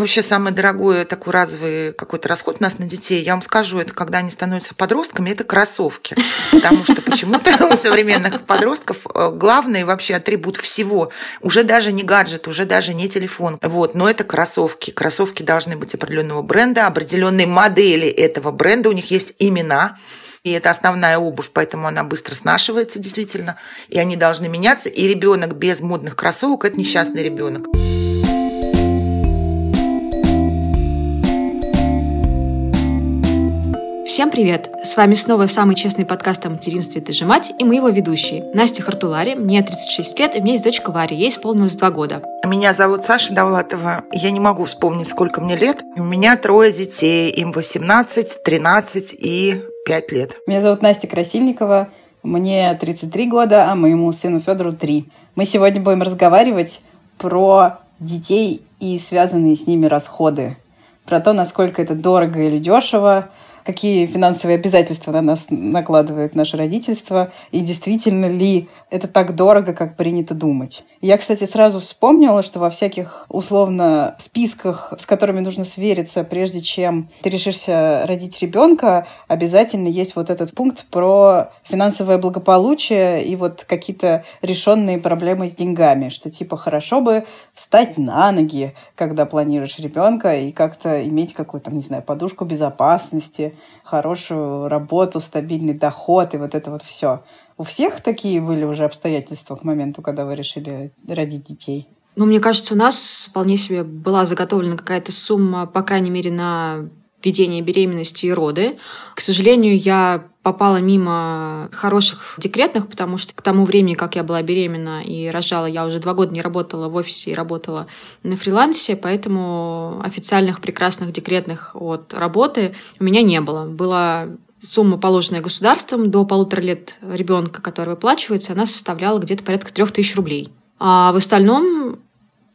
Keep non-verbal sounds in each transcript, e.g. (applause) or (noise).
Вообще самый дорогой такой разовый какой-то расход у нас на детей, я вам скажу, это когда они становятся подростками, это кроссовки. Потому что почему-то у современных подростков э, главный вообще атрибут всего уже даже не гаджет, уже даже не телефон. Вот, но это кроссовки. Кроссовки должны быть определенного бренда, определенной модели этого бренда. У них есть имена. И это основная обувь, поэтому она быстро снашивается действительно. И они должны меняться. И ребенок без модных кроссовок это несчастный ребенок. Всем привет! С вами снова самый честный подкаст о материнстве «Ты же мать» и мы его ведущие. Настя Хартулари, мне 36 лет, и у меня есть дочка Варя, ей исполнилось 2 года. Меня зовут Саша Давлатова. Я не могу вспомнить, сколько мне лет. У меня трое детей, им 18, 13 и 5 лет. Меня зовут Настя Красильникова, мне 33 года, а моему сыну Федору 3. Мы сегодня будем разговаривать про детей и связанные с ними расходы. Про то, насколько это дорого или дешево, какие финансовые обязательства на нас накладывает наше родительство, и действительно ли это так дорого, как принято думать. Я, кстати, сразу вспомнила, что во всяких условно списках, с которыми нужно свериться, прежде чем ты решишься родить ребенка, обязательно есть вот этот пункт про финансовое благополучие и вот какие-то решенные проблемы с деньгами, что типа хорошо бы встать на ноги, когда планируешь ребенка, и как-то иметь какую-то, не знаю, подушку безопасности, хорошую работу, стабильный доход и вот это вот все. У всех такие были уже обстоятельства к моменту, когда вы решили родить детей? Ну, мне кажется, у нас вполне себе была заготовлена какая-то сумма, по крайней мере, на ведение беременности и роды. К сожалению, я попала мимо хороших декретных, потому что к тому времени, как я была беременна и рожала, я уже два года не работала в офисе и работала на фрилансе, поэтому официальных прекрасных декретных от работы у меня не было. Была сумма, положенная государством до полутора лет ребенка, который выплачивается, она составляла где-то порядка трех тысяч рублей. А в остальном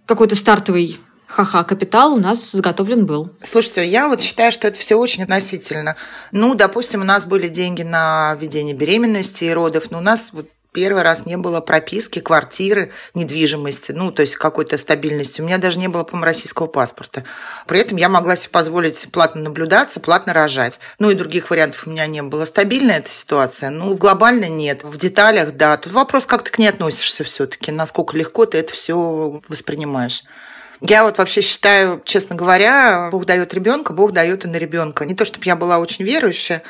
какой-то стартовый ха-ха, капитал у нас заготовлен был. Слушайте, я вот считаю, что это все очень относительно. Ну, допустим, у нас были деньги на ведение беременности и родов, но у нас вот первый раз не было прописки, квартиры, недвижимости, ну, то есть какой-то стабильности. У меня даже не было, по-моему, российского паспорта. При этом я могла себе позволить платно наблюдаться, платно рожать. Ну, и других вариантов у меня не было. Стабильная эта ситуация? Ну, глобально нет. В деталях, да. Тут вопрос, как ты к ней относишься все таки насколько легко ты это все воспринимаешь. Я вот вообще считаю, честно говоря, Бог дает ребенка, Бог дает и на ребенка. Не то, чтобы я была очень верующая,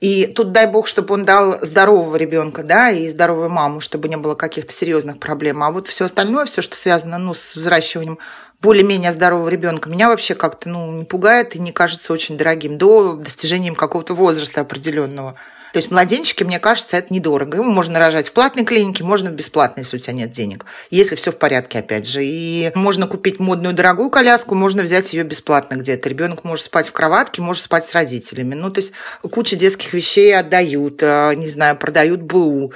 и тут дай бог, чтобы он дал здорового ребенка, да, и здоровую маму, чтобы не было каких-то серьезных проблем. А вот все остальное, все, что связано, ну, с взращиванием более-менее здорового ребенка, меня вообще как-то, ну, не пугает и не кажется очень дорогим до достижения какого-то возраста определенного. То есть младенчики, мне кажется, это недорого. Его можно рожать в платной клинике, можно в бесплатной, если у тебя нет денег. Если все в порядке, опять же. И можно купить модную дорогую коляску, можно взять ее бесплатно где-то. Ребенок может спать в кроватке, может спать с родителями. Ну, то есть куча детских вещей отдают, а, не знаю, продают БУ.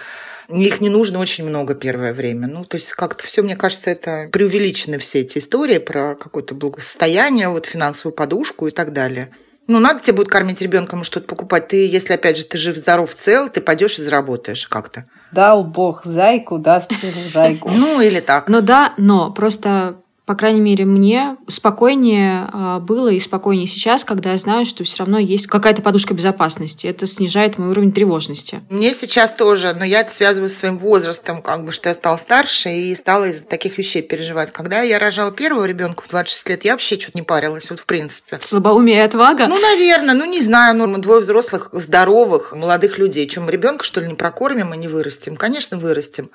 Их не нужно очень много первое время. Ну, то есть как-то все, мне кажется, это преувеличены все эти истории про какое-то благосостояние, вот финансовую подушку и так далее. Ну, надо тебе будет кормить ребенка, ему что-то покупать. Ты, если, опять же, ты жив, здоров, цел, ты пойдешь и заработаешь как-то. Дал Бог зайку, даст (laughs) жайку. Ну, или так. Ну да, но просто по крайней мере, мне спокойнее а, было и спокойнее сейчас, когда я знаю, что все равно есть какая-то подушка безопасности. Это снижает мой уровень тревожности. Мне сейчас тоже, но я это связываю с своим возрастом, как бы, что я стала старше и стала из-за таких вещей переживать. Когда я рожала первого ребенка в 26 лет, я вообще что-то не парилась, вот в принципе. Слабоумие и отвага? Ну, наверное, ну не знаю, ну, двое взрослых, здоровых, молодых людей. Чем ребенка, что ли, не прокормим и не вырастим? Конечно, вырастим.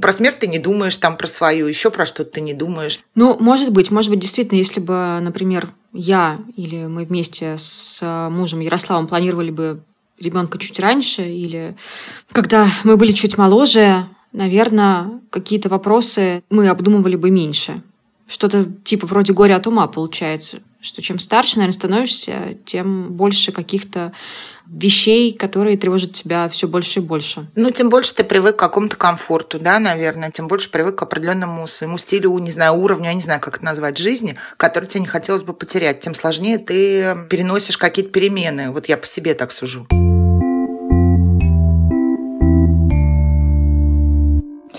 Про смерть ты не думаешь, там про свою, еще про что-то ты не думаешь. Ну, может быть, может быть, действительно, если бы, например, я или мы вместе с мужем Ярославом планировали бы ребенка чуть раньше, или когда мы были чуть моложе, наверное, какие-то вопросы мы обдумывали бы меньше. Что-то типа вроде горя от ума получается, что чем старше, наверное, становишься, тем больше каких-то вещей, которые тревожат тебя все больше и больше. Ну, тем больше ты привык к какому-то комфорту, да, наверное, тем больше привык к определенному своему стилю, не знаю, уровню, я не знаю, как это назвать, жизни, который тебе не хотелось бы потерять. Тем сложнее ты переносишь какие-то перемены. Вот я по себе так сужу.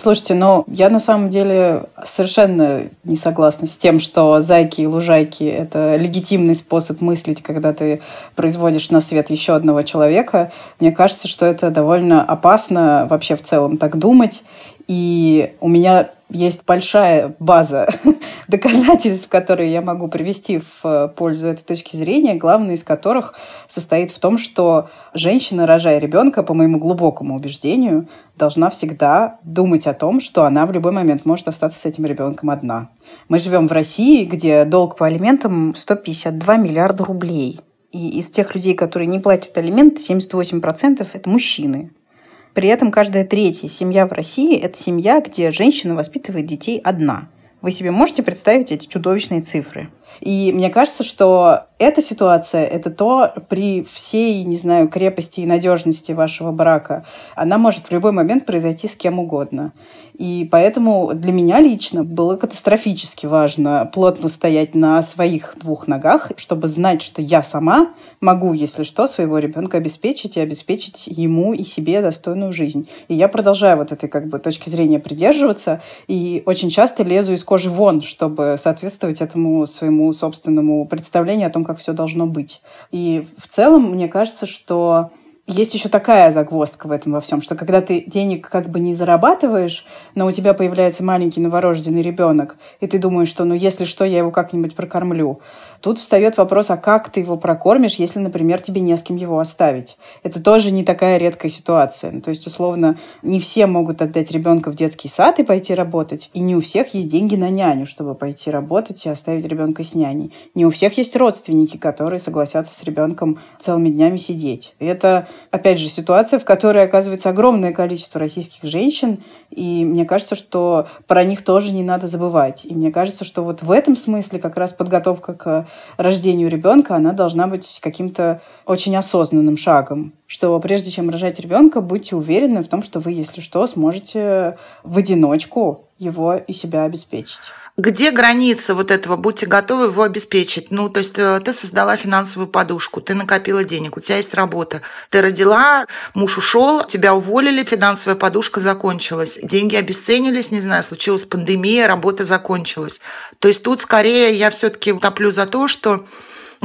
Слушайте, ну я на самом деле совершенно не согласна с тем, что зайки и лужайки – это легитимный способ мыслить, когда ты производишь на свет еще одного человека. Мне кажется, что это довольно опасно вообще в целом так думать. И у меня есть большая база (laughs) доказательств, которые я могу привести в э, пользу этой точки зрения, главное из которых состоит в том, что женщина, рожая ребенка, по моему глубокому убеждению, должна всегда думать о том, что она в любой момент может остаться с этим ребенком одна. Мы живем в России, где долг по алиментам 152 миллиарда рублей. И из тех людей, которые не платят алименты, 78% – это мужчины. При этом каждая третья семья в России – это семья, где женщина воспитывает детей одна. Вы себе можете представить эти чудовищные цифры? И мне кажется, что эта ситуация, это то при всей, не знаю, крепости и надежности вашего брака, она может в любой момент произойти с кем угодно. И поэтому для меня лично было катастрофически важно плотно стоять на своих двух ногах, чтобы знать, что я сама могу, если что, своего ребенка обеспечить и обеспечить ему и себе достойную жизнь. И я продолжаю вот этой как бы точки зрения придерживаться и очень часто лезу из кожи вон, чтобы соответствовать этому своему собственному представлению о том, как все должно быть. И в целом мне кажется, что есть еще такая загвоздка в этом во всем, что когда ты денег как бы не зарабатываешь, но у тебя появляется маленький новорожденный ребенок, и ты думаешь, что ну если что, я его как-нибудь прокормлю, Тут встает вопрос, а как ты его прокормишь, если, например, тебе не с кем его оставить? Это тоже не такая редкая ситуация. Ну, то есть, условно, не все могут отдать ребенка в детский сад и пойти работать, и не у всех есть деньги на няню, чтобы пойти работать и оставить ребенка с няней. Не у всех есть родственники, которые согласятся с ребенком целыми днями сидеть. И это, опять же, ситуация, в которой оказывается огромное количество российских женщин, и мне кажется, что про них тоже не надо забывать. И мне кажется, что вот в этом смысле как раз подготовка к рождению ребенка, она должна быть каким-то очень осознанным шагом. Что прежде чем рожать ребенка, будьте уверены в том, что вы, если что, сможете в одиночку его и себя обеспечить. Где граница вот этого? Будьте готовы его обеспечить. Ну, то есть э, ты создала финансовую подушку, ты накопила денег, у тебя есть работа. Ты родила, муж ушел, тебя уволили, финансовая подушка закончилась. Деньги обесценились, не знаю, случилась пандемия, работа закончилась. То есть тут скорее я все-таки топлю за то, что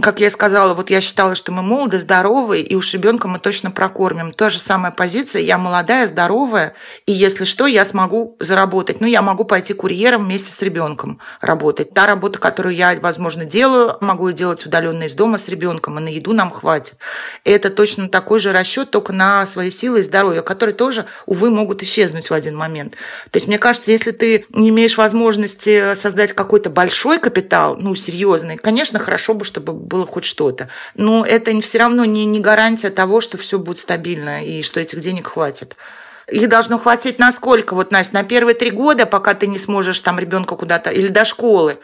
как я и сказала, вот я считала, что мы молоды, здоровые, и уж ребенка мы точно прокормим. Та же самая позиция, я молодая, здоровая, и если что, я смогу заработать. Ну, я могу пойти курьером вместе с ребенком работать. Та работа, которую я, возможно, делаю, могу ее делать удаленно из дома с ребенком, и на еду нам хватит. Это точно такой же расчет, только на свои силы и здоровье, которые тоже, увы, могут исчезнуть в один момент. То есть, мне кажется, если ты не имеешь возможности создать какой-то большой капитал, ну, серьезный, конечно, хорошо бы, чтобы было хоть что-то. Но это все равно не, не гарантия того, что все будет стабильно и что этих денег хватит. Их должно хватить на сколько? Вот, Настя, на первые три года, пока ты не сможешь там ребенка куда-то, или до школы,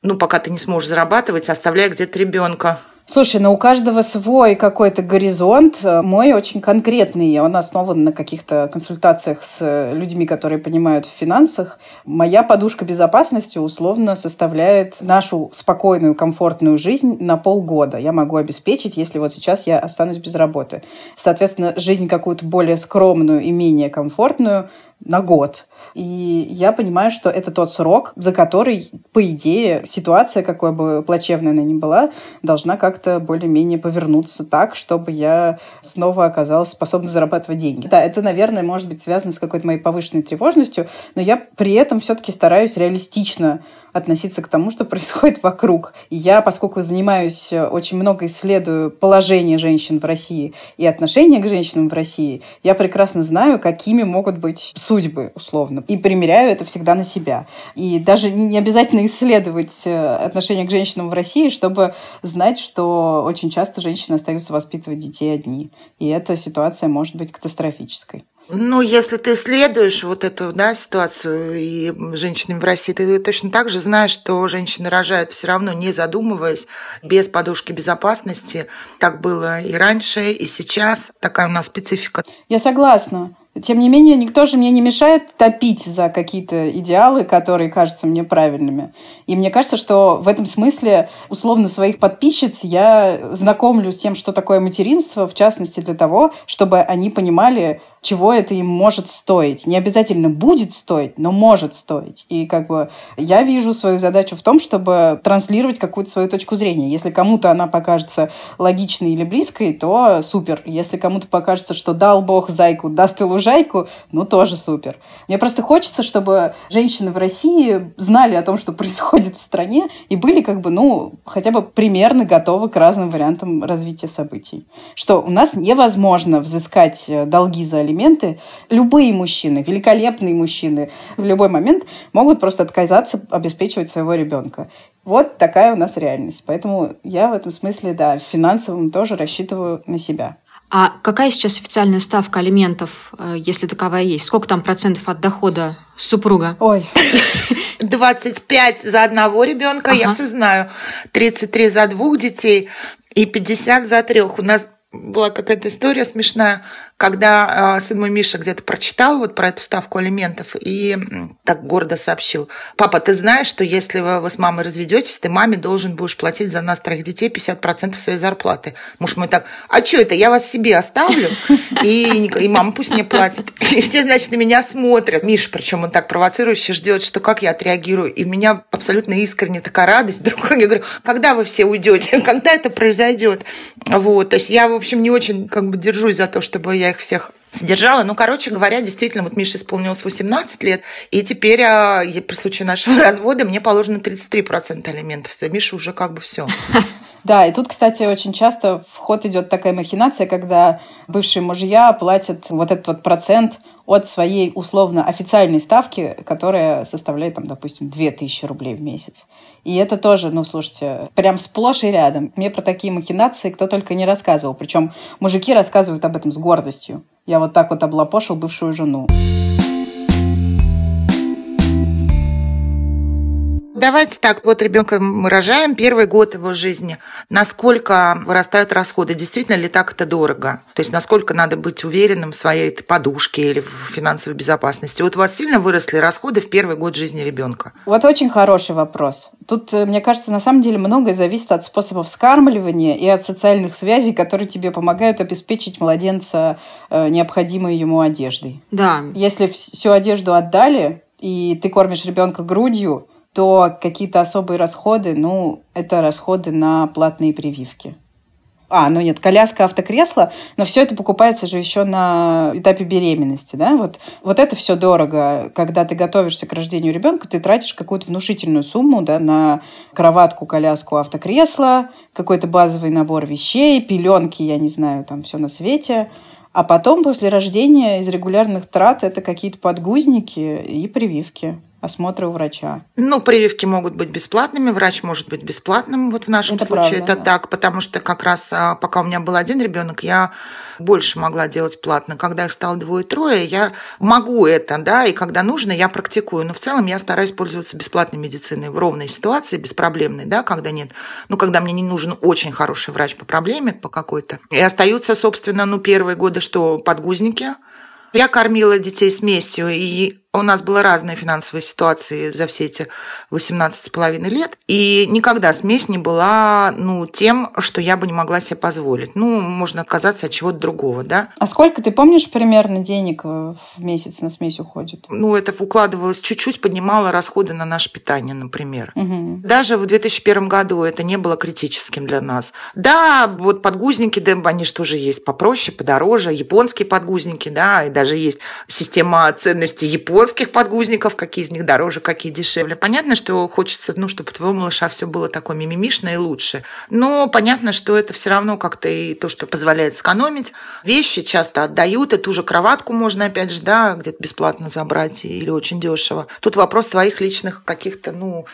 ну, пока ты не сможешь зарабатывать, оставляя где-то ребенка. Слушай, ну у каждого свой какой-то горизонт. Мой очень конкретный. Он основан на каких-то консультациях с людьми, которые понимают в финансах. Моя подушка безопасности условно составляет нашу спокойную, комфортную жизнь на полгода. Я могу обеспечить, если вот сейчас я останусь без работы. Соответственно, жизнь какую-то более скромную и менее комфортную на год. И я понимаю, что это тот срок, за который, по идее, ситуация, какой бы плачевной она ни была, должна как-то более-менее повернуться так, чтобы я снова оказалась способна зарабатывать деньги. Да, это, наверное, может быть связано с какой-то моей повышенной тревожностью, но я при этом все-таки стараюсь реалистично относиться к тому, что происходит вокруг. Я, поскольку занимаюсь, э, очень много исследую положение женщин в России и отношение к женщинам в России, я прекрасно знаю, какими могут быть судьбы, условно. И примеряю это всегда на себя. И даже не обязательно (laughs) исследовать э, отношение к женщинам в России, чтобы знать, что очень часто женщины остаются воспитывать детей одни. И эта ситуация может быть катастрофической. Ну, если ты исследуешь вот эту да, ситуацию и женщинами в России, ты точно так же знаешь, что женщины рожают все равно, не задумываясь, без подушки безопасности. Так было и раньше, и сейчас. Такая у нас специфика. Я согласна. Тем не менее, никто же мне не мешает топить за какие-то идеалы, которые кажутся мне правильными. И мне кажется, что в этом смысле, условно, своих подписчиц я знакомлю с тем, что такое материнство, в частности, для того, чтобы они понимали, чего это им может стоить. Не обязательно будет стоить, но может стоить. И как бы я вижу свою задачу в том, чтобы транслировать какую-то свою точку зрения. Если кому-то она покажется логичной или близкой, то супер. Если кому-то покажется, что дал Бог зайку, даст и лужайку, ну тоже супер. Мне просто хочется, чтобы женщины в России знали о том, что происходит в стране, и были как бы, ну, хотя бы примерно готовы к разным вариантам развития событий. Что у нас невозможно взыскать долги за алименты, любые мужчины, великолепные мужчины в любой момент могут просто отказаться обеспечивать своего ребенка. Вот такая у нас реальность. Поэтому я в этом смысле, да, финансовым тоже рассчитываю на себя. А какая сейчас официальная ставка алиментов, э, если таковая есть? Сколько там процентов от дохода супруга? Ой. (laughs) 25 за одного ребенка, ага. я все знаю. 33 за двух детей и 50 за трех. У нас была какая-то история смешная когда э, сын мой Миша где-то прочитал вот про эту ставку алиментов и так гордо сообщил, папа, ты знаешь, что если вы, вы с мамой разведетесь, ты маме должен будешь платить за нас троих детей 50% своей зарплаты. Муж мой так, а что это, я вас себе оставлю, и, и мама пусть мне платит. И все, значит, на меня смотрят. Миша, причем он так провоцирующе ждет, что как я отреагирую. И у меня абсолютно искренне такая радость. Вдруг я говорю, когда вы все уйдете, когда это произойдет? Вот, то есть я, в общем, не очень как бы держусь за то, чтобы я их всех содержала. Ну, короче говоря, действительно, вот Мише исполнилось 18 лет, и теперь а, при случае нашего (laughs) развода мне положено 33% алиментов. За Миша уже как бы все. (laughs) Да, и тут, кстати, очень часто в ход идет такая махинация, когда бывшие мужья платят вот этот вот процент от своей условно официальной ставки, которая составляет, там, допустим, 2000 рублей в месяц. И это тоже, ну, слушайте, прям сплошь и рядом. Мне про такие махинации кто только не рассказывал. Причем мужики рассказывают об этом с гордостью. Я вот так вот облапошил бывшую жену. Давайте так, вот ребенка мы рожаем, первый год его жизни. Насколько вырастают расходы? Действительно ли так это дорого? То есть насколько надо быть уверенным в своей подушке или в финансовой безопасности? Вот у вас сильно выросли расходы в первый год жизни ребенка? Вот очень хороший вопрос. Тут, э, мне кажется, на самом деле многое зависит от способов скармливания и от социальных связей, которые тебе помогают обеспечить младенца э, необходимой ему одеждой. Да. Если всю одежду отдали, и ты кормишь ребенка грудью, то какие-то особые расходы, ну, это расходы на платные прививки. А, ну нет, коляска, автокресло, но все это покупается же еще на этапе беременности, да, вот, вот это все дорого. Когда ты готовишься к рождению ребенка, ты тратишь какую-то внушительную сумму, да, на кроватку, коляску, автокресло, какой-то базовый набор вещей, пеленки, я не знаю, там все на свете. А потом, после рождения, из регулярных трат это какие-то подгузники и прививки осмотры у врача. Ну, прививки могут быть бесплатными, врач может быть бесплатным. Вот в нашем это случае правда, это да. так, потому что как раз а, пока у меня был один ребенок, я больше могла делать платно. Когда их стало двое-трое, я могу это, да, и когда нужно, я практикую. Но в целом я стараюсь пользоваться бесплатной медициной в ровной ситуации, беспроблемной, да, когда нет, ну, когда мне не нужен очень хороший врач по проблеме, по какой-то. И остаются, собственно, ну, первые годы, что подгузники, я кормила детей смесью, и у нас была разная финансовая ситуация за все эти 18 с половиной лет. И никогда смесь не была ну, тем, что я бы не могла себе позволить. Ну, можно отказаться от чего-то другого, да. А сколько, ты помнишь, примерно денег в месяц на смесь уходит? Ну, это укладывалось чуть-чуть, поднимало расходы на наше питание, например. Угу. Даже в 2001 году это не было критическим для нас. Да, вот подгузники, да, они же тоже есть попроще, подороже. Японские подгузники, да, и даже есть система ценностей японских японских подгузников, какие из них дороже, какие дешевле. Понятно, что хочется, ну, чтобы твоего малыша все было такое мимимишное и лучше. Но понятно, что это все равно как-то и то, что позволяет сэкономить. Вещи часто отдают, и ту же кроватку можно, опять же, да, где-то бесплатно забрать или очень дешево. Тут вопрос твоих личных каких-то, ну,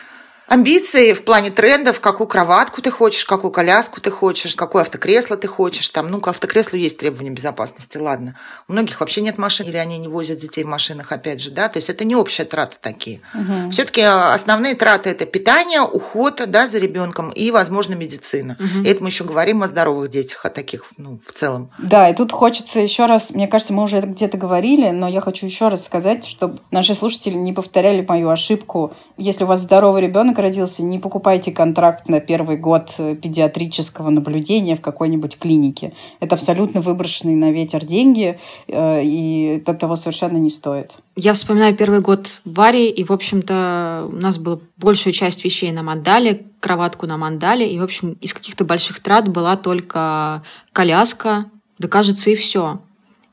амбиции в плане трендов, какую кроватку ты хочешь, какую коляску ты хочешь, какое автокресло ты хочешь. Там, ну, к автокреслу есть требования безопасности, ладно. У многих вообще нет машин, или они не возят детей в машинах, опять же, да. То есть это не общие траты такие. Угу. Все-таки основные траты это питание, уход, да, за ребенком и, возможно, медицина. Угу. И это мы еще говорим о здоровых детях, о таких, ну, в целом. Да, и тут хочется еще раз, мне кажется, мы уже где-то говорили, но я хочу еще раз сказать, чтобы наши слушатели не повторяли мою ошибку. Если у вас здоровый ребенок, родился, не покупайте контракт на первый год э, педиатрического наблюдения в какой-нибудь клинике. Это абсолютно выброшенные на ветер деньги, э, и это того совершенно не стоит. Я вспоминаю первый год в Варе, и, в общем-то, у нас была большая часть вещей нам отдали, кроватку нам отдали, и, в общем, из каких-то больших трат была только коляска, да, кажется, и все.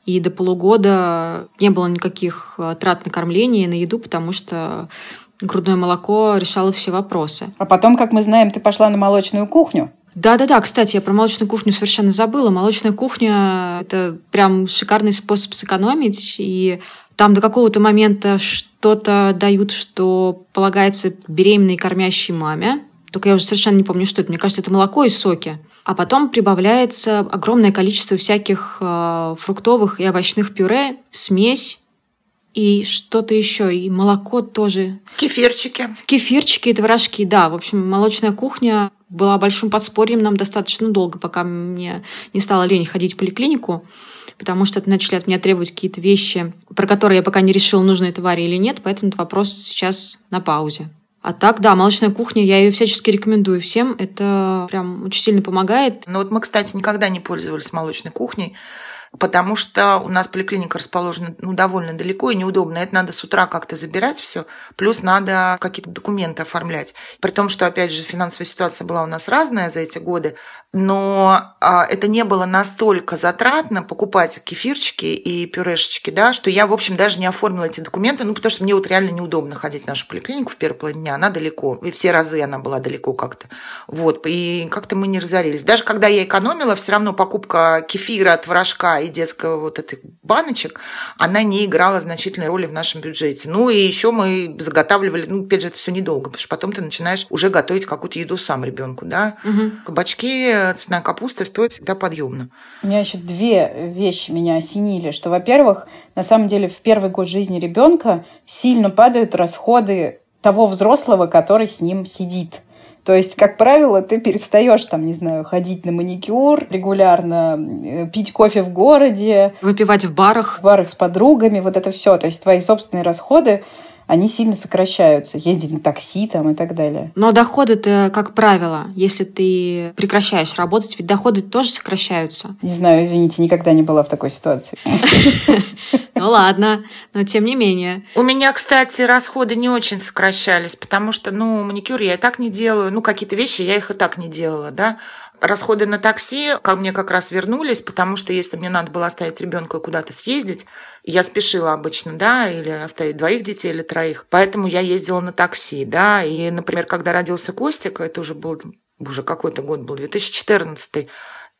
И до полугода не было никаких э, трат на кормление на еду, потому что грудное молоко решало все вопросы. А потом, как мы знаем, ты пошла на молочную кухню. Да-да-да, кстати, я про молочную кухню совершенно забыла. Молочная кухня – это прям шикарный способ сэкономить, и там до какого-то момента что-то дают, что полагается беременной и кормящей маме. Только я уже совершенно не помню, что это. Мне кажется, это молоко и соки. А потом прибавляется огромное количество всяких э, фруктовых и овощных пюре, смесь, и что-то еще, и молоко тоже. Кефирчики. Кефирчики и творожки, да. В общем, молочная кухня была большим подспорьем нам достаточно долго, пока мне не стало лень ходить в поликлинику, потому что начали от меня требовать какие-то вещи, про которые я пока не решила, нужно это Варе или нет, поэтому этот вопрос сейчас на паузе. А так, да, молочная кухня, я ее всячески рекомендую всем. Это прям очень сильно помогает. Ну вот мы, кстати, никогда не пользовались молочной кухней потому что у нас поликлиника расположена ну, довольно далеко и неудобно. Это надо с утра как-то забирать все, плюс надо какие-то документы оформлять. При том, что, опять же, финансовая ситуация была у нас разная за эти годы, но а, это не было настолько затратно покупать кефирчики и пюрешечки, да, что я, в общем, даже не оформила эти документы, ну, потому что мне вот реально неудобно ходить в нашу поликлинику в первый половине дня, она далеко, и все разы она была далеко как-то, вот, и как-то мы не разорились. Даже когда я экономила, все равно покупка кефира, творожка и детского вот этих баночек, она не играла значительной роли в нашем бюджете. Ну, и еще мы заготавливали, ну, опять же, это все недолго, потому что потом ты начинаешь уже готовить какую-то еду сам ребенку, да, угу. кабачки, цветная капуста стоит всегда подъемно. У меня еще две вещи меня осенили, что, во-первых, на самом деле в первый год жизни ребенка сильно падают расходы того взрослого, который с ним сидит. То есть, как правило, ты перестаешь там, не знаю, ходить на маникюр регулярно, э, пить кофе в городе. Выпивать в барах. В барах с подругами, вот это все. То есть твои собственные расходы они сильно сокращаются. Ездить на такси там и так далее. Но доходы-то, как правило, если ты прекращаешь работать, ведь доходы тоже сокращаются. Не знаю, извините, никогда не была в такой ситуации. (laughs) Ну ладно, но тем не менее. У меня, кстати, расходы не очень сокращались, потому что, ну, маникюр я и так не делаю, ну, какие-то вещи я их и так не делала, да. Расходы на такси ко мне как раз вернулись, потому что если мне надо было оставить ребенка куда-то съездить, я спешила обычно, да, или оставить двоих детей или троих, поэтому я ездила на такси, да, и, например, когда родился Костик, это уже был, уже какой-то год был, 2014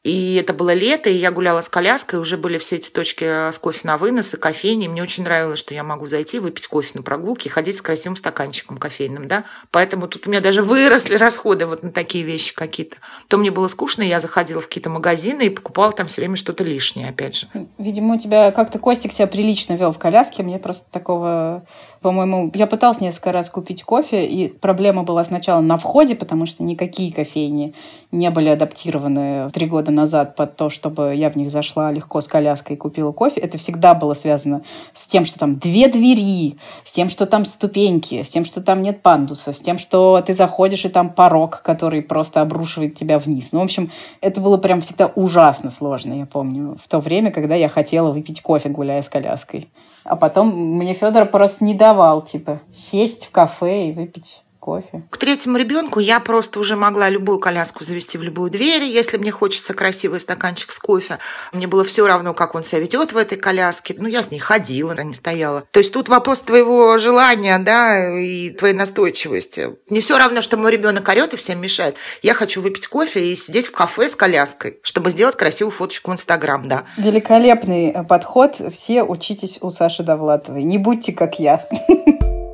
и это было лето, и я гуляла с коляской, уже были все эти точки э, с кофе на вынос и кофейни. Мне очень нравилось, что я могу зайти, выпить кофе на прогулке ходить с красивым стаканчиком кофейным, да. Поэтому тут у меня даже (laughs) выросли расходы вот на такие вещи какие-то. То мне было скучно, я заходила в какие-то магазины и покупала там все время что-то лишнее, опять же. Видимо, у тебя как-то Костик себя прилично вел в коляске. Мне просто такого по-моему, я пыталась несколько раз купить кофе, и проблема была сначала на входе, потому что никакие кофейни не были адаптированы три года назад под то, чтобы я в них зашла легко с коляской и купила кофе. Это всегда было связано с тем, что там две двери, с тем, что там ступеньки, с тем, что там нет пандуса, с тем, что ты заходишь, и там порог, который просто обрушивает тебя вниз. Ну, в общем, это было прям всегда ужасно сложно, я помню, в то время, когда я хотела выпить кофе, гуляя с коляской. А потом мне Федор просто не давал, типа, сесть в кафе и выпить кофе. К третьему ребенку я просто уже могла любую коляску завести в любую дверь, если мне хочется красивый стаканчик с кофе. Мне было все равно, как он себя ведет в этой коляске. Ну, я с ней ходила, а не стояла. То есть тут вопрос твоего желания, да, и твоей настойчивости. Не все равно, что мой ребенок орет и всем мешает. Я хочу выпить кофе и сидеть в кафе с коляской, чтобы сделать красивую фоточку в Инстаграм, да. Великолепный подход. Все учитесь у Саши Довлатовой. Не будьте как я. (laughs)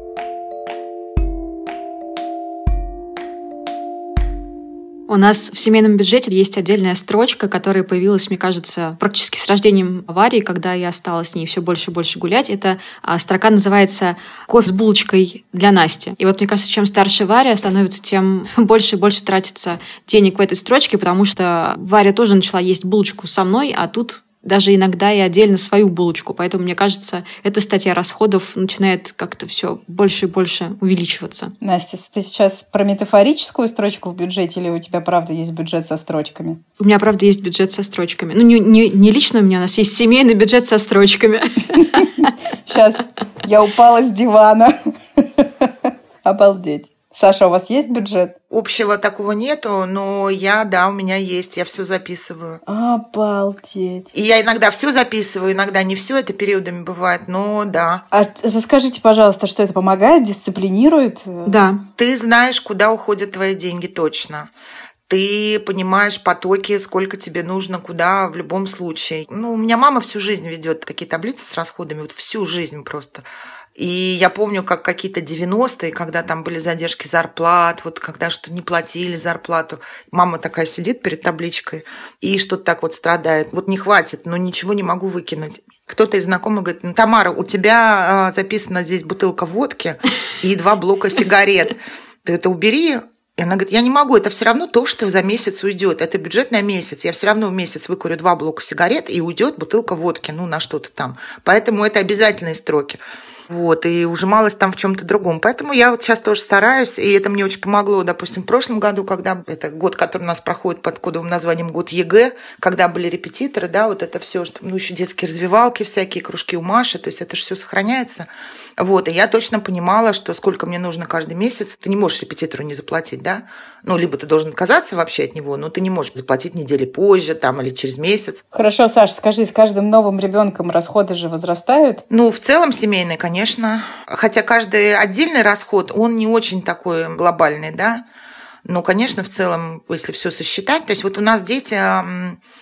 У нас в семейном бюджете есть отдельная строчка, которая появилась, мне кажется, практически с рождением аварии, когда я стала с ней все больше и больше гулять. Эта строка называется «Кофе с булочкой для Насти». И вот мне кажется, чем старше Варя становится, тем (laughs) больше и больше тратится денег в этой строчке, потому что Варя тоже начала есть булочку со мной, а тут даже иногда и отдельно свою булочку. Поэтому, мне кажется, эта статья расходов начинает как-то все больше и больше увеличиваться. Настя, ты сейчас про метафорическую строчку в бюджете или у тебя правда есть бюджет со строчками? У меня правда есть бюджет со строчками. Ну, не, не, не лично у меня, у нас есть семейный бюджет со строчками. (laughs) Сейчас я упала с дивана. (laughs) Обалдеть. Саша, у вас есть бюджет? Общего такого нету, но я, да, у меня есть, я все записываю. Обалдеть. И я иногда все записываю, иногда не все, это периодами бывает, но да. А расскажите, пожалуйста, что это помогает, дисциплинирует? Да. Ты знаешь, куда уходят твои деньги точно ты понимаешь потоки, сколько тебе нужно, куда в любом случае. Ну, у меня мама всю жизнь ведет такие таблицы с расходами, вот всю жизнь просто. И я помню, как какие-то 90-е, когда там были задержки зарплат, вот когда что не платили зарплату, мама такая сидит перед табличкой и что-то так вот страдает. Вот не хватит, но ничего не могу выкинуть. Кто-то из знакомых говорит, ну, Тамара, у тебя а, записана здесь бутылка водки и два блока сигарет. Ты это убери, и она говорит, я не могу, это все равно то, что за месяц уйдет. Это бюджет на месяц. Я все равно в месяц выкурю два блока сигарет, и уйдет бутылка водки, ну, на что-то там. Поэтому это обязательные строки. Вот, и ужималась там в чем-то другом. Поэтому я вот сейчас тоже стараюсь, и это мне очень помогло, допустим, в прошлом году, когда это год, который у нас проходит под кодовым названием год ЕГЭ, когда были репетиторы, да, вот это все, что, ну, еще детские развивалки всякие, кружки у Маши, то есть это же все сохраняется. Вот, и я точно понимала, что сколько мне нужно каждый месяц, ты не можешь репетитору не заплатить, да, ну, либо ты должен отказаться вообще от него, но ты не можешь заплатить недели позже там или через месяц. Хорошо, Саша, скажи, с каждым новым ребенком расходы же возрастают? Ну, в целом семейные, конечно. Хотя каждый отдельный расход, он не очень такой глобальный, да. Но, конечно, в целом, если все сосчитать, то есть вот у нас дети,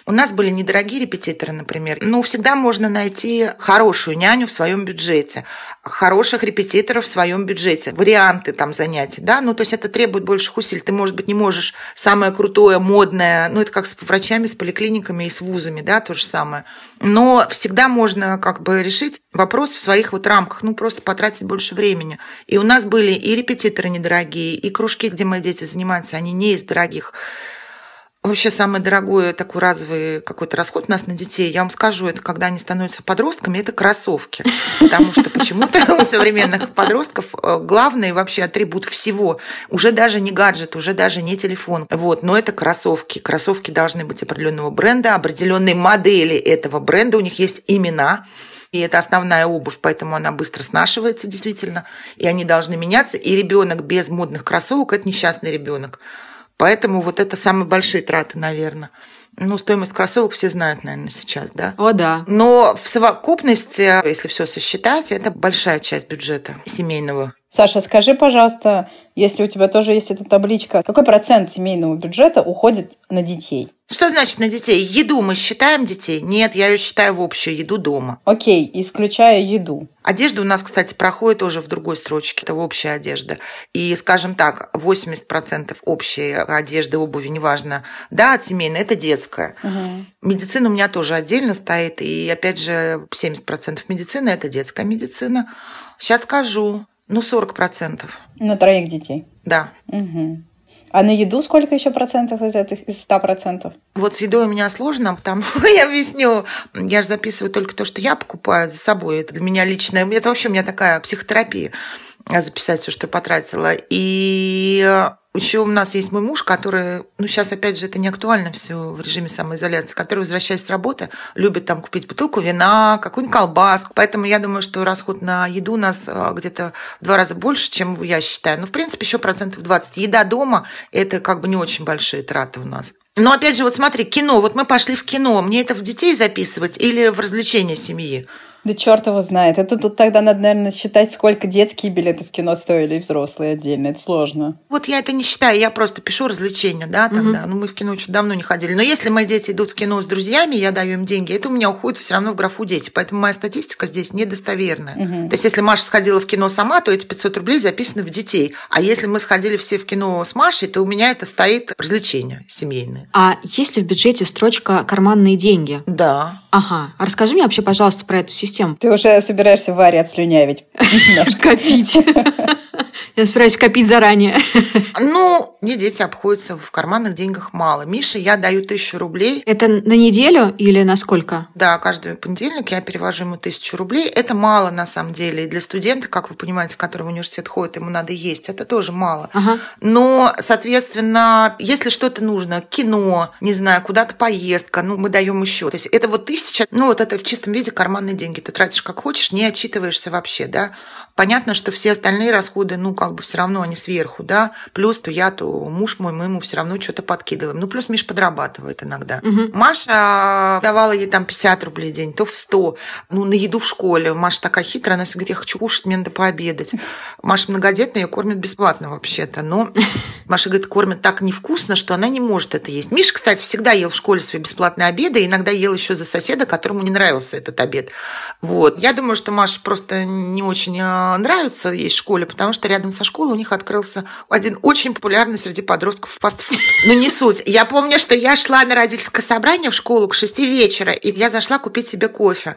у нас были недорогие репетиторы, например, но всегда можно найти хорошую няню в своем бюджете, хороших репетиторов в своем бюджете, варианты там занятий, да, ну то есть это требует больших усилий. Ты, может быть, не можешь самое крутое, модное, ну это как с врачами, с поликлиниками и с вузами, да, то же самое. Но всегда можно как бы решить вопрос в своих вот рамках, ну просто потратить больше времени. И у нас были и репетиторы недорогие, и кружки, где мои дети занимаются, они не из дорогих. Вообще самый дорогой такой разовый какой-то расход у нас на детей, я вам скажу, это когда они становятся подростками, это кроссовки. Потому что почему-то (laughs) у современных подростков э, главный вообще атрибут всего уже даже не гаджет, уже даже не телефон. Вот, но это кроссовки. Кроссовки должны быть определенного бренда, определенной модели этого бренда, у них есть имена. И это основная обувь, поэтому она быстро снашивается действительно, и они должны меняться. И ребенок без модных кроссовок – это несчастный ребенок. Поэтому вот это самые большие траты, наверное. Ну, стоимость кроссовок все знают, наверное, сейчас, да? О, да. Но в совокупности, если все сосчитать, это большая часть бюджета семейного. Саша, скажи, пожалуйста, если у тебя тоже есть эта табличка, какой процент семейного бюджета уходит на детей? Что значит на детей? Еду мы считаем детей? Нет, я ее считаю в общую еду дома. Окей, исключая еду. Одежда у нас, кстати, проходит тоже в другой строчке. Это общая одежда. И, скажем так, 80% общей одежды, обуви, неважно, да, от семейной, это детская. Угу. Медицина у меня тоже отдельно стоит. И, опять же, 70% медицины – это детская медицина. Сейчас скажу. Ну, 40%. На троих детей? Да. Угу. А на еду сколько еще процентов из этих, из 100 процентов? Вот с едой у меня сложно, потому (laughs) я объясню. Я же записываю только то, что я покупаю за собой. Это для меня личное. Это вообще у меня такая психотерапия записать все, что я потратила. И еще у нас есть мой муж, который, ну сейчас опять же это не актуально все в режиме самоизоляции, который, возвращаясь с работы, любит там купить бутылку вина, какую-нибудь колбаску. Поэтому я думаю, что расход на еду у нас а, где-то в два раза больше, чем я считаю. Ну, в принципе, еще процентов 20. Еда дома – это как бы не очень большие траты у нас. Но опять же, вот смотри, кино. Вот мы пошли в кино. Мне это в детей записывать или в развлечения семьи? Да черт его знает. Это тут тогда надо, наверное, считать, сколько детские билеты в кино стоили и взрослые отдельно. Это сложно. Вот я это не считаю, я просто пишу развлечения, да, тогда. Угу. Ну, мы в кино очень давно не ходили. Но если мои дети идут в кино с друзьями, я даю им деньги, это у меня уходит все равно в графу дети. Поэтому моя статистика здесь недостоверная. Угу. То есть, если Маша сходила в кино сама, то эти 500 рублей записаны в детей. А если мы сходили все в кино с Машей, то у меня это стоит развлечения семейные. А есть ли в бюджете строчка «карманные деньги»? Да. Ага. А расскажи мне вообще, пожалуйста, про эту систему. Ты уже собираешься Варе отслюнявить. (laughs) Копить. (laughs) Я собираюсь копить заранее. Ну, мне дети обходятся в карманных деньгах мало. Мише я даю тысячу рублей. Это на неделю или на сколько? Да, каждый понедельник я перевожу ему тысячу рублей. Это мало на самом деле. И для студента, как вы понимаете, который в университет ходит, ему надо есть. Это тоже мало. Ага. Но, соответственно, если что-то нужно, кино, не знаю, куда-то поездка, ну, мы даем еще. То есть это вот тысяча, ну, вот это в чистом виде карманные деньги. Ты тратишь как хочешь, не отчитываешься вообще, да. Понятно, что все остальные расходы, ну, как бы все равно они сверху, да. Плюс то я, то муж мой, мы ему все равно что-то подкидываем. Ну, плюс Миш подрабатывает иногда. Угу. Маша давала ей там 50 рублей в день, то в 100. Ну, на еду в школе. Маша такая хитрая, она все говорит, я хочу кушать, мне надо пообедать. Маша многодетная, ее кормят бесплатно вообще-то. Но (laughs) Маша говорит, кормят так невкусно, что она не может это есть. Миша, кстати, всегда ел в школе свои бесплатные обеды, иногда ел еще за соседа, которому не нравился этот обед. Вот. Я думаю, что Маша просто не очень а, нравится есть в школе, потому что рядом со школой у них открылся один очень популярный среди подростков фастфуд. (laughs) Но не суть. Я помню, что я шла на родительское собрание в школу к шести вечера, и я зашла купить себе кофе.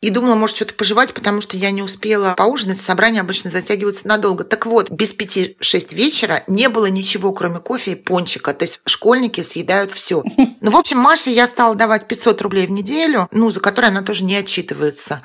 И думала, может, что-то пожевать, потому что я не успела поужинать. Собрание обычно затягивается надолго. Так вот, без пяти-шесть вечера не было ничего, кроме кофе и пончика. То есть школьники съедают все. (laughs) Ну, в общем, Маше я стала давать 500 рублей в неделю, ну, за которые она тоже не отчитывается.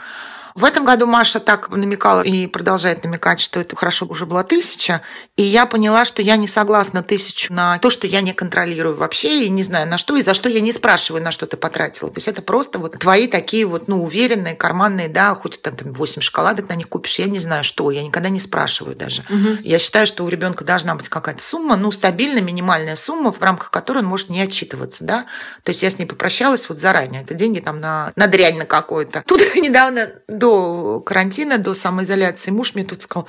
В этом году Маша так намекала и продолжает намекать, что это хорошо уже была тысяча. И я поняла, что я не согласна тысячу на то, что я не контролирую вообще и не знаю на что, и за что я не спрашиваю, на что ты потратила. То есть это просто вот твои такие вот, ну, уверенные, карманные, да, хоть там, там 8 шоколадок на них купишь, я не знаю что, я никогда не спрашиваю даже. Угу. Я считаю, что у ребенка должна быть какая-то сумма, ну, стабильная, минимальная сумма, в рамках которой он может не отчитываться, да. То есть я с ней попрощалась вот заранее. Это деньги там на, на дрянь на какую-то. Тут (laughs) недавно до карантина, до самоизоляции, муж мне тут сказал,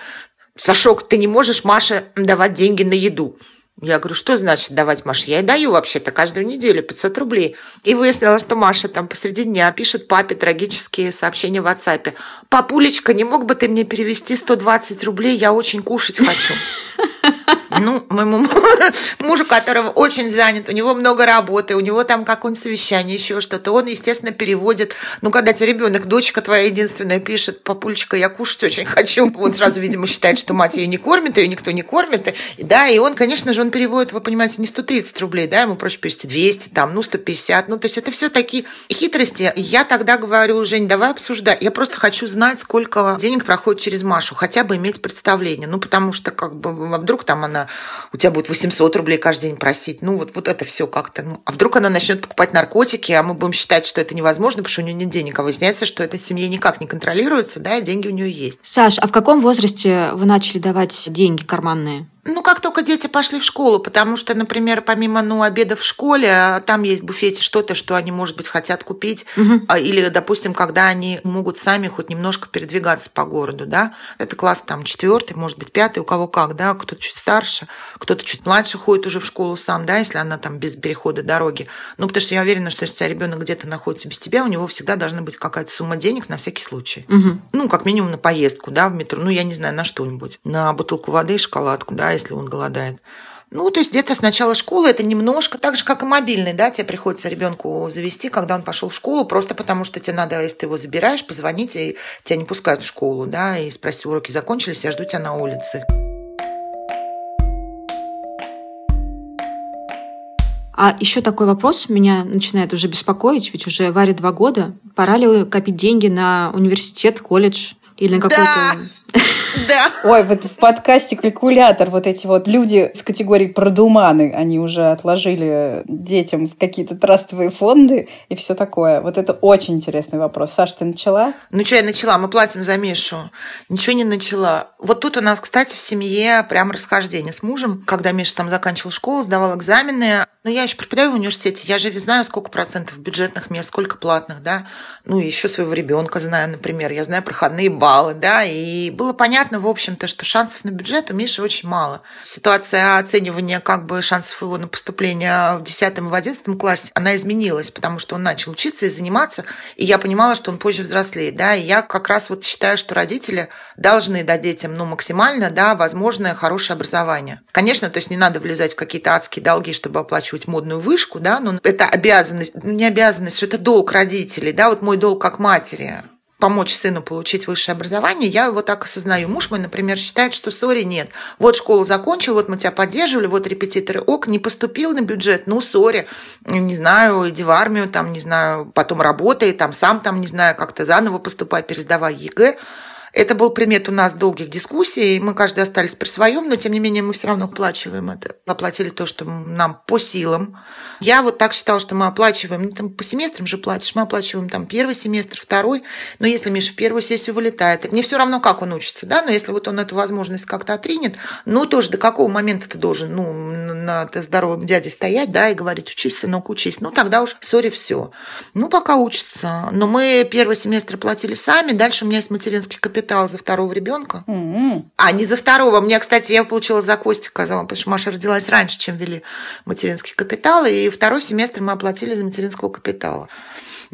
Сашок, ты не можешь Маше давать деньги на еду. Я говорю, что значит давать Маше? Я и даю вообще-то каждую неделю 500 рублей. И выяснила, что Маша там посреди дня пишет папе трагические сообщения в WhatsApp. Папулечка, не мог бы ты мне перевести 120 рублей? Я очень кушать хочу. (laughs) Ну, моему (laughs) мужу, которого очень занят, у него много работы, у него там какое-нибудь совещание, еще что-то, он, естественно, переводит. Ну, когда тебе ребенок, дочка твоя единственная пишет, папулечка, я кушать очень хочу. Он сразу, видимо, считает, что мать ее не кормит, ее никто не кормит. И, да, и он, конечно же, он переводит, вы понимаете, не 130 рублей, да, ему проще перевести 200, там, ну, 150. Ну, то есть это все такие хитрости. Я тогда говорю, Жень, давай обсуждать. Я просто хочу знать, сколько денег проходит через Машу, хотя бы иметь представление. Ну, потому что, как бы, вдруг там она у тебя будет 800 рублей каждый день просить. Ну, вот, вот это все как-то. Ну, а вдруг она начнет покупать наркотики, а мы будем считать, что это невозможно, потому что у нее нет денег. А выясняется, что эта семья никак не контролируется, да, и деньги у нее есть. Саш, а в каком возрасте вы начали давать деньги карманные? Ну, как только дети пошли в школу, потому что, например, помимо ну, обеда в школе, а там есть в буфете что-то, что они, может быть, хотят купить. Угу. Или, допустим, когда они могут сами хоть немножко передвигаться по городу, да. Это класс там четвертый, может быть, пятый, у кого как, да, кто-то чуть старше, кто-то чуть младше ходит уже в школу сам, да, если она там без перехода дороги. Ну, потому что я уверена, что если у тебя ребенок где-то находится без тебя, у него всегда должна быть какая-то сумма денег на всякий случай. Угу. Ну, как минимум на поездку, да, в метро. Ну, я не знаю, на что-нибудь. На бутылку воды и шоколадку, да, если он голодает. Ну, то есть где-то с начала школы это немножко так же, как и мобильный, да, тебе приходится ребенку завести, когда он пошел в школу, просто потому что тебе надо, если ты его забираешь, позвонить, и тебя не пускают в школу, да, и спросить, уроки закончились, я жду тебя на улице. А еще такой вопрос меня начинает уже беспокоить, ведь уже Варе два года. Пора ли копить деньги на университет, колледж или на какую-то да. (laughs) Да. Ой, вот в подкасте «Калькулятор» вот эти вот люди с категории продуманы, они уже отложили детям в какие-то трастовые фонды и все такое. Вот это очень интересный вопрос. Саша, ты начала? Ну, что я начала? Мы платим за Мишу. Ничего не начала. Вот тут у нас, кстати, в семье прям расхождение с мужем. Когда Миша там заканчивал школу, сдавал экзамены. Ну, я еще преподаю в университете. Я же знаю, сколько процентов бюджетных мест, сколько платных, да. Ну, еще своего ребенка знаю, например. Я знаю проходные баллы, да. И было понятно, в общем-то, что шансов на бюджет у Миши очень мало. Ситуация оценивания как бы шансов его на поступление в 10 и в 11 классе, она изменилась, потому что он начал учиться и заниматься, и я понимала, что он позже взрослеет, да, и я как раз вот считаю, что родители должны дать детям, ну, максимально, да, возможное хорошее образование. Конечно, то есть не надо влезать в какие-то адские долги, чтобы оплачивать модную вышку, да, но это обязанность, ну, не обязанность, что это долг родителей, да, вот мой долг как матери помочь сыну получить высшее образование, я его так осознаю. Муж мой, например, считает, что sorry нет. Вот школу закончил, вот мы тебя поддерживали, вот репетиторы ok, не поступил на бюджет, ну sorry, не знаю, иди в армию, там, не знаю, потом работай, там сам, там, не знаю, как-то заново поступай, пересдавай ЕГЭ. Это был предмет у нас долгих дискуссий, мы каждый остались при своем, но тем не менее мы все равно оплачиваем это. Оплатили то, что нам по силам. Я вот так считала, что мы оплачиваем, ну там по семестрам же платишь, мы оплачиваем там первый семестр, второй, но если Миша в первую сессию вылетает, мне все равно, как он учится, да, но если вот он эту возможность как-то отринет, ну тоже до какого момента ты должен, ну, на здоровом дяде стоять, да, и говорить, учись, сынок, учись, ну тогда уж, сори, все. Ну, пока учится. Но мы первый семестр платили сами, дальше у меня есть материнский капитал, капитал за второго ребенка. Mm-hmm. А не за второго. Мне, кстати, я получила за Костика, потому что Маша родилась раньше, чем вели материнский капитал. И второй семестр мы оплатили за материнского капитала.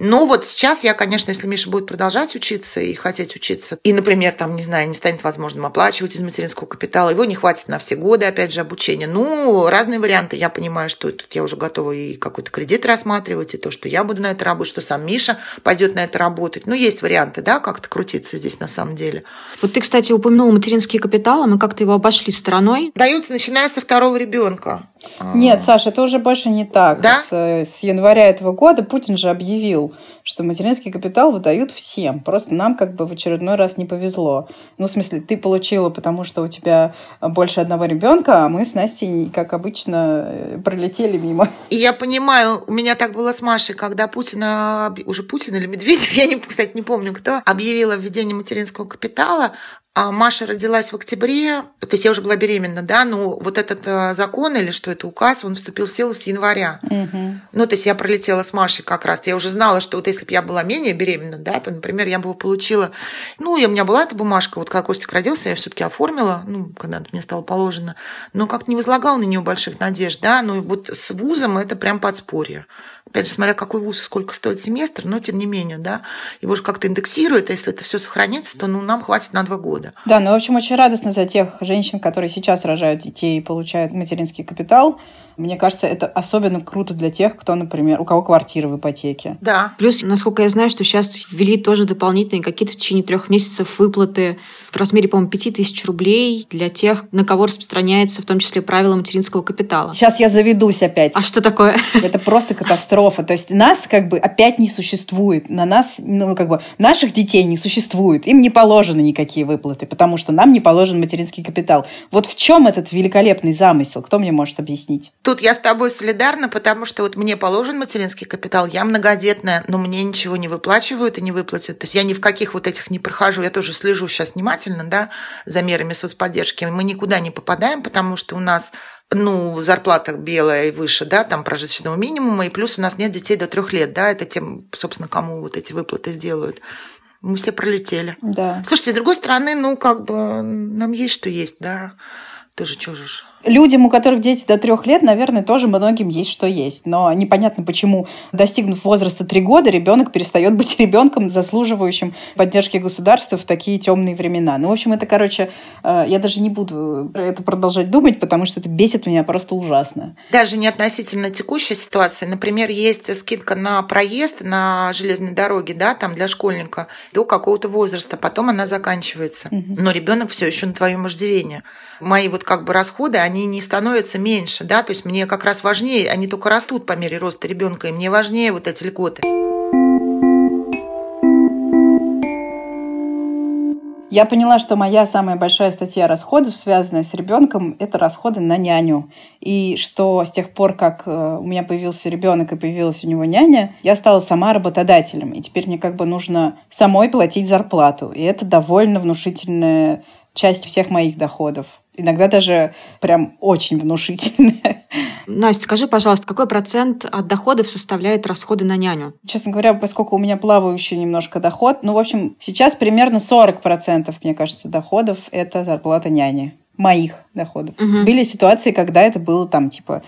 Но вот сейчас я, конечно, если Миша будет продолжать учиться и хотеть учиться, и, например, там, не знаю, не станет возможным оплачивать из материнского капитала, его не хватит на все годы, опять же, обучения. Ну, разные варианты. Я понимаю, что тут я уже готова и какой-то кредит рассматривать, и то, что я буду на это работать, что сам Миша пойдет на это работать. Ну, есть варианты, да, как-то крутиться здесь на самом деле. Вот ты, кстати, упомянула материнский капитал, а мы как-то его обошли стороной. Даются, начиная со второго ребенка. Нет, Саша, это уже больше не так. Да? С, с января этого года Путин же объявил, что материнский капитал выдают всем. Просто нам как бы в очередной раз не повезло. Ну, в смысле, ты получила, потому что у тебя больше одного ребенка, а мы с Настей, как обычно, э, пролетели мимо. И я понимаю, у меня так было с Машей, когда Путина, уже Путин или Медведев, (laughs) я, не, кстати, не помню кто, объявила введение материнского капитала, а Маша родилась в октябре, то есть я уже была беременна, да, но вот этот э, закон или что это указ, он вступил в силу с января. Угу. Ну, то есть я пролетела с Машей как раз. Я уже знала, что вот если бы я была менее беременна, да, то, например, я бы его получила. Ну, и у меня была эта бумажка, вот как Костик родился, я все-таки оформила, ну, когда мне стало положено, но как-то не возлагала на нее больших надежд, да, но вот с вузом это прям подспорье. Опять же, смотря какой вуз и сколько стоит семестр, но тем не менее, да, его же как-то индексируют, а если это все сохранится, то ну, нам хватит на два года. Да, ну, в общем, очень радостно за тех женщин, которые сейчас рожают детей и получают материнский капитал. Мне кажется, это особенно круто для тех, кто, например, у кого квартира в ипотеке. Да. Плюс, насколько я знаю, что сейчас ввели тоже дополнительные какие-то в течение трех месяцев выплаты в размере, по-моему, пяти тысяч рублей для тех, на кого распространяется в том числе правило материнского капитала. Сейчас я заведусь опять. А что такое? Это просто катастрофа. То есть нас как бы опять не существует. На нас, ну, как бы, наших детей не существует. Им не положены никакие выплаты, потому что нам не положен материнский капитал. Вот в чем этот великолепный замысел? Кто мне может объяснить? Тут я с тобой солидарна, потому что вот мне положен материнский капитал, я многодетная, но мне ничего не выплачивают и не выплатят. То есть я ни в каких вот этих не прохожу, я тоже слежу сейчас внимательно, да, за мерами соцподдержки. Мы никуда не попадаем, потому что у нас ну, зарплата белая и выше, да, там прожиточного минимума, и плюс у нас нет детей до трех лет, да, это тем, собственно, кому вот эти выплаты сделают. Мы все пролетели. Да. Слушайте, с другой стороны, ну, как бы нам есть что есть, да. Тоже же Людям, у которых дети до трех лет, наверное, тоже многим есть что есть. Но непонятно, почему, достигнув возраста три года, ребенок перестает быть (laughs) ребенком, заслуживающим поддержки государства в такие темные времена. Ну, в общем, это, короче, э, я даже не буду это продолжать думать, потому что это бесит меня просто ужасно. Даже не относительно текущей ситуации. Например, есть скидка на проезд на железной дороге, да, там для школьника до какого-то возраста, потом она заканчивается. Но ребенок все еще на твоем иждивении. Мои вот как бы расходы, они не становятся меньше, да, то есть мне как раз важнее, они только растут по мере роста ребенка, и мне важнее вот эти льготы. Я поняла, что моя самая большая статья расходов, связанная с ребенком, это расходы на няню. И что с тех пор, как э, у меня появился ребенок и появилась у него няня, я стала сама работодателем. И теперь мне как бы нужно самой платить зарплату. И это довольно внушительная часть всех моих доходов. Иногда даже прям очень внушительная. Настя, скажи, пожалуйста, какой процент от доходов составляет расходы на няню? Честно говоря, поскольку у меня плавающий немножко доход, ну, в общем, сейчас примерно 40%, мне кажется, доходов — это зарплата няни моих доходов. Угу. Были ситуации, когда это было там типа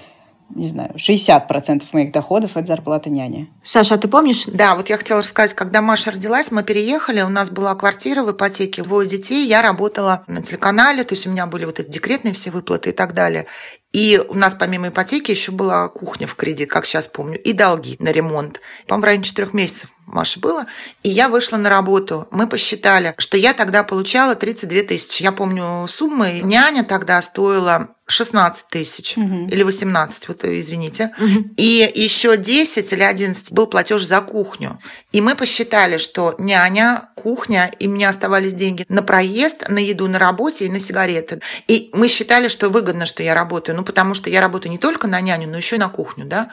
не знаю, 60% моих доходов – это зарплата няни. Саша, а ты помнишь? Да, вот я хотела рассказать, когда Маша родилась, мы переехали, у нас была квартира в ипотеке, двое детей, я работала на телеканале, то есть у меня были вот эти декретные все выплаты и так далее. И у нас помимо ипотеки еще была кухня в кредит, как сейчас помню, и долги на ремонт. По-моему, в районе четырех месяцев Маша было. И я вышла на работу. Мы посчитали, что я тогда получала 32 тысячи. Я помню суммы. Няня тогда стоила 16 тысяч угу. или 18, вот извините. Угу. И еще 10 или 11 был платеж за кухню. И мы посчитали, что няня, кухня, и мне оставались деньги на проезд, на еду на работе и на сигареты. И мы считали, что выгодно, что я работаю. Ну, потому что я работаю не только на няню, но еще и на кухню, да.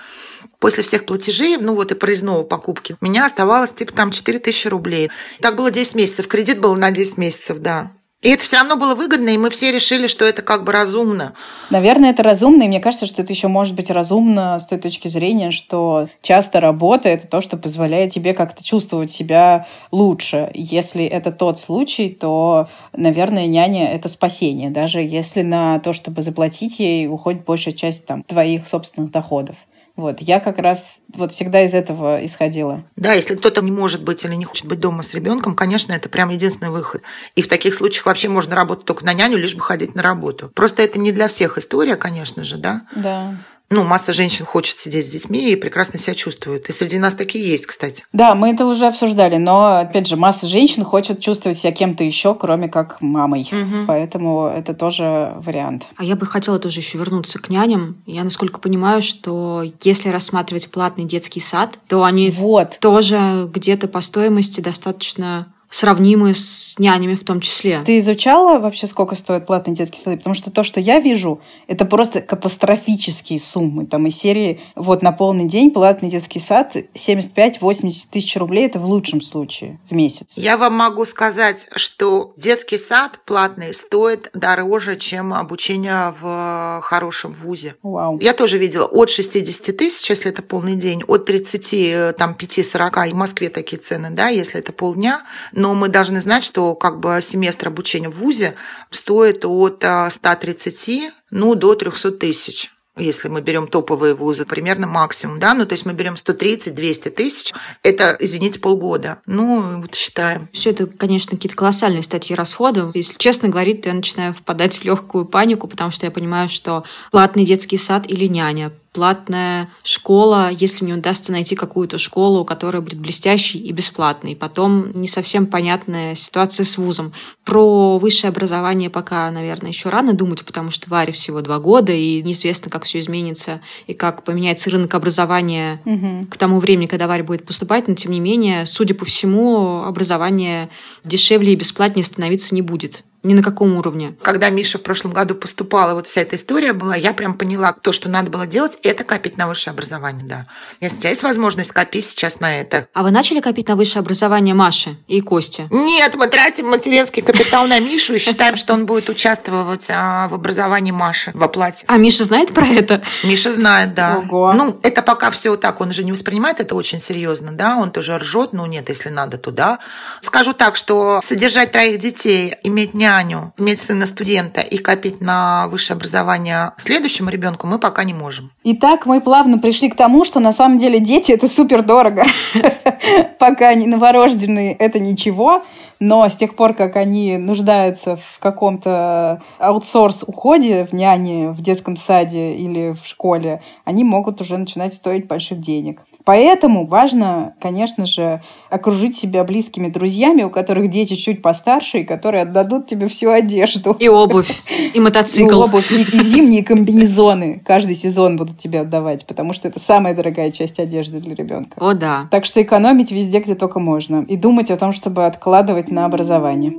После всех платежей, ну вот и проездного покупки, у меня оставалось типа там 4 тысячи рублей. Так было 10 месяцев. Кредит был на 10 месяцев, да. И это все равно было выгодно, и мы все решили, что это как бы разумно. Наверное, это разумно, и мне кажется, что это еще может быть разумно с той точки зрения, что часто работа — это то, что позволяет тебе как-то чувствовать себя лучше. Если это тот случай, то, наверное, няня — это спасение, даже если на то, чтобы заплатить ей, уходит большая часть там, твоих собственных доходов. Вот, я как раз вот всегда из этого исходила. Да, если кто-то не может быть или не хочет быть дома с ребенком, конечно, это прям единственный выход. И в таких случаях вообще можно работать только на няню, лишь бы ходить на работу. Просто это не для всех история, конечно же, да? Да ну, масса женщин хочет сидеть с детьми и прекрасно себя чувствует. И среди нас такие есть, кстати. Да, мы это уже обсуждали, но, опять же, масса женщин хочет чувствовать себя кем-то еще, кроме как мамой. Угу. Поэтому это тоже вариант. А я бы хотела тоже еще вернуться к няням. Я, насколько понимаю, что если рассматривать платный детский сад, то они вот. тоже где-то по стоимости достаточно сравнимые с нянями в том числе. Ты изучала вообще, сколько стоит платный детский сад? Потому что то, что я вижу, это просто катастрофические суммы. Там из серии вот на полный день платный детский сад 75-80 тысяч рублей. Это в лучшем случае в месяц. Я вам могу сказать, что детский сад платный стоит дороже, чем обучение в хорошем вузе. Вау. Я тоже видела от 60 тысяч, если это полный день, от 30, там, 5-40. В Москве такие цены, да, если это полдня но мы должны знать, что как бы семестр обучения в ВУЗе стоит от 130 э, ну, до 300 тысяч если мы берем топовые вузы, примерно максимум, да, ну, то есть мы берем 130-200 тысяч, это, извините, полгода. Ну, вот считаем. Все это, конечно, какие-то колоссальные статьи расходов. Если честно говорить, то я начинаю впадать в легкую панику, потому что я понимаю, что платный детский сад или няня платная школа, если не удастся найти какую-то школу, которая будет блестящей и бесплатной. Потом не совсем понятная ситуация с вузом. Про высшее образование пока, наверное, еще рано думать, потому что Варе всего два года, и неизвестно, как все изменится и как поменяется рынок образования угу. к тому времени, когда Варя будет поступать. Но, тем не менее, судя по всему, образование дешевле и бесплатнее становиться не будет. Ни на каком уровне. Когда Миша в прошлом году поступала, вот вся эта история была, я прям поняла, то, что надо было делать, это копить на высшее образование, да. Если у тебя есть возможность, копить сейчас на это. А вы начали копить на высшее образование Маши и Кости? Нет, мы тратим материнский капитал на Мишу и считаем, что он будет участвовать а, в образовании Маши в оплате. А Миша знает про это? Миша знает, да. Ого. Ну, это пока все так, он же не воспринимает это очень серьезно, да, он тоже ржет, ну нет, если надо туда. Скажу так, что содержать троих детей, иметь не няню, иметь сына студента и копить на высшее образование следующему ребенку мы пока не можем. Итак, мы плавно пришли к тому, что на самом деле дети это супер дорого. (laughs) Пока они новорожденные, это ничего. Но с тех пор, как они нуждаются в каком-то аутсорс-уходе в няне, в детском саде или в школе, они могут уже начинать стоить больших денег. Поэтому важно, конечно же, окружить себя близкими друзьями, у которых дети чуть постарше, и которые отдадут тебе всю одежду. И обувь, (laughs) и мотоцикл. И обувь, и, и зимние комбинезоны каждый сезон будут тебе отдавать, потому что это самая дорогая часть одежды для ребенка. О, да. Так что экономить везде, где только можно. И думать о том, чтобы откладывать на образование.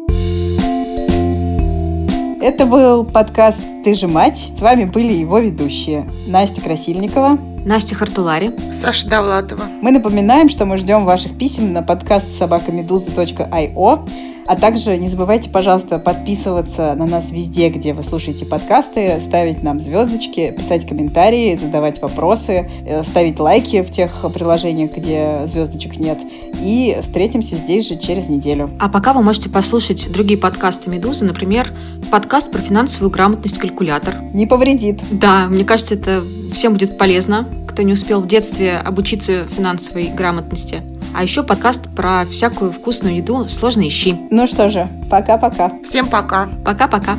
Это был подкаст «Ты же мать». С вами были его ведущие Настя Красильникова, Настя Хартулари, Саша Давлатова. Мы напоминаем, что мы ждем ваших писем на подкаст собакамедуза.io. А также не забывайте, пожалуйста, подписываться на нас везде, где вы слушаете подкасты, ставить нам звездочки, писать комментарии, задавать вопросы, э, ставить лайки в тех приложениях, где звездочек нет. И встретимся здесь же через неделю. А пока вы можете послушать другие подкасты «Медузы», например, подкаст про финансовую грамотность «Калькулятор». Не повредит. Да, мне кажется, это всем будет полезно, кто не успел в детстве обучиться финансовой грамотности. А еще подкаст про всякую вкусную еду «Сложные щи». Ну что же, пока-пока. Всем пока. Пока-пока.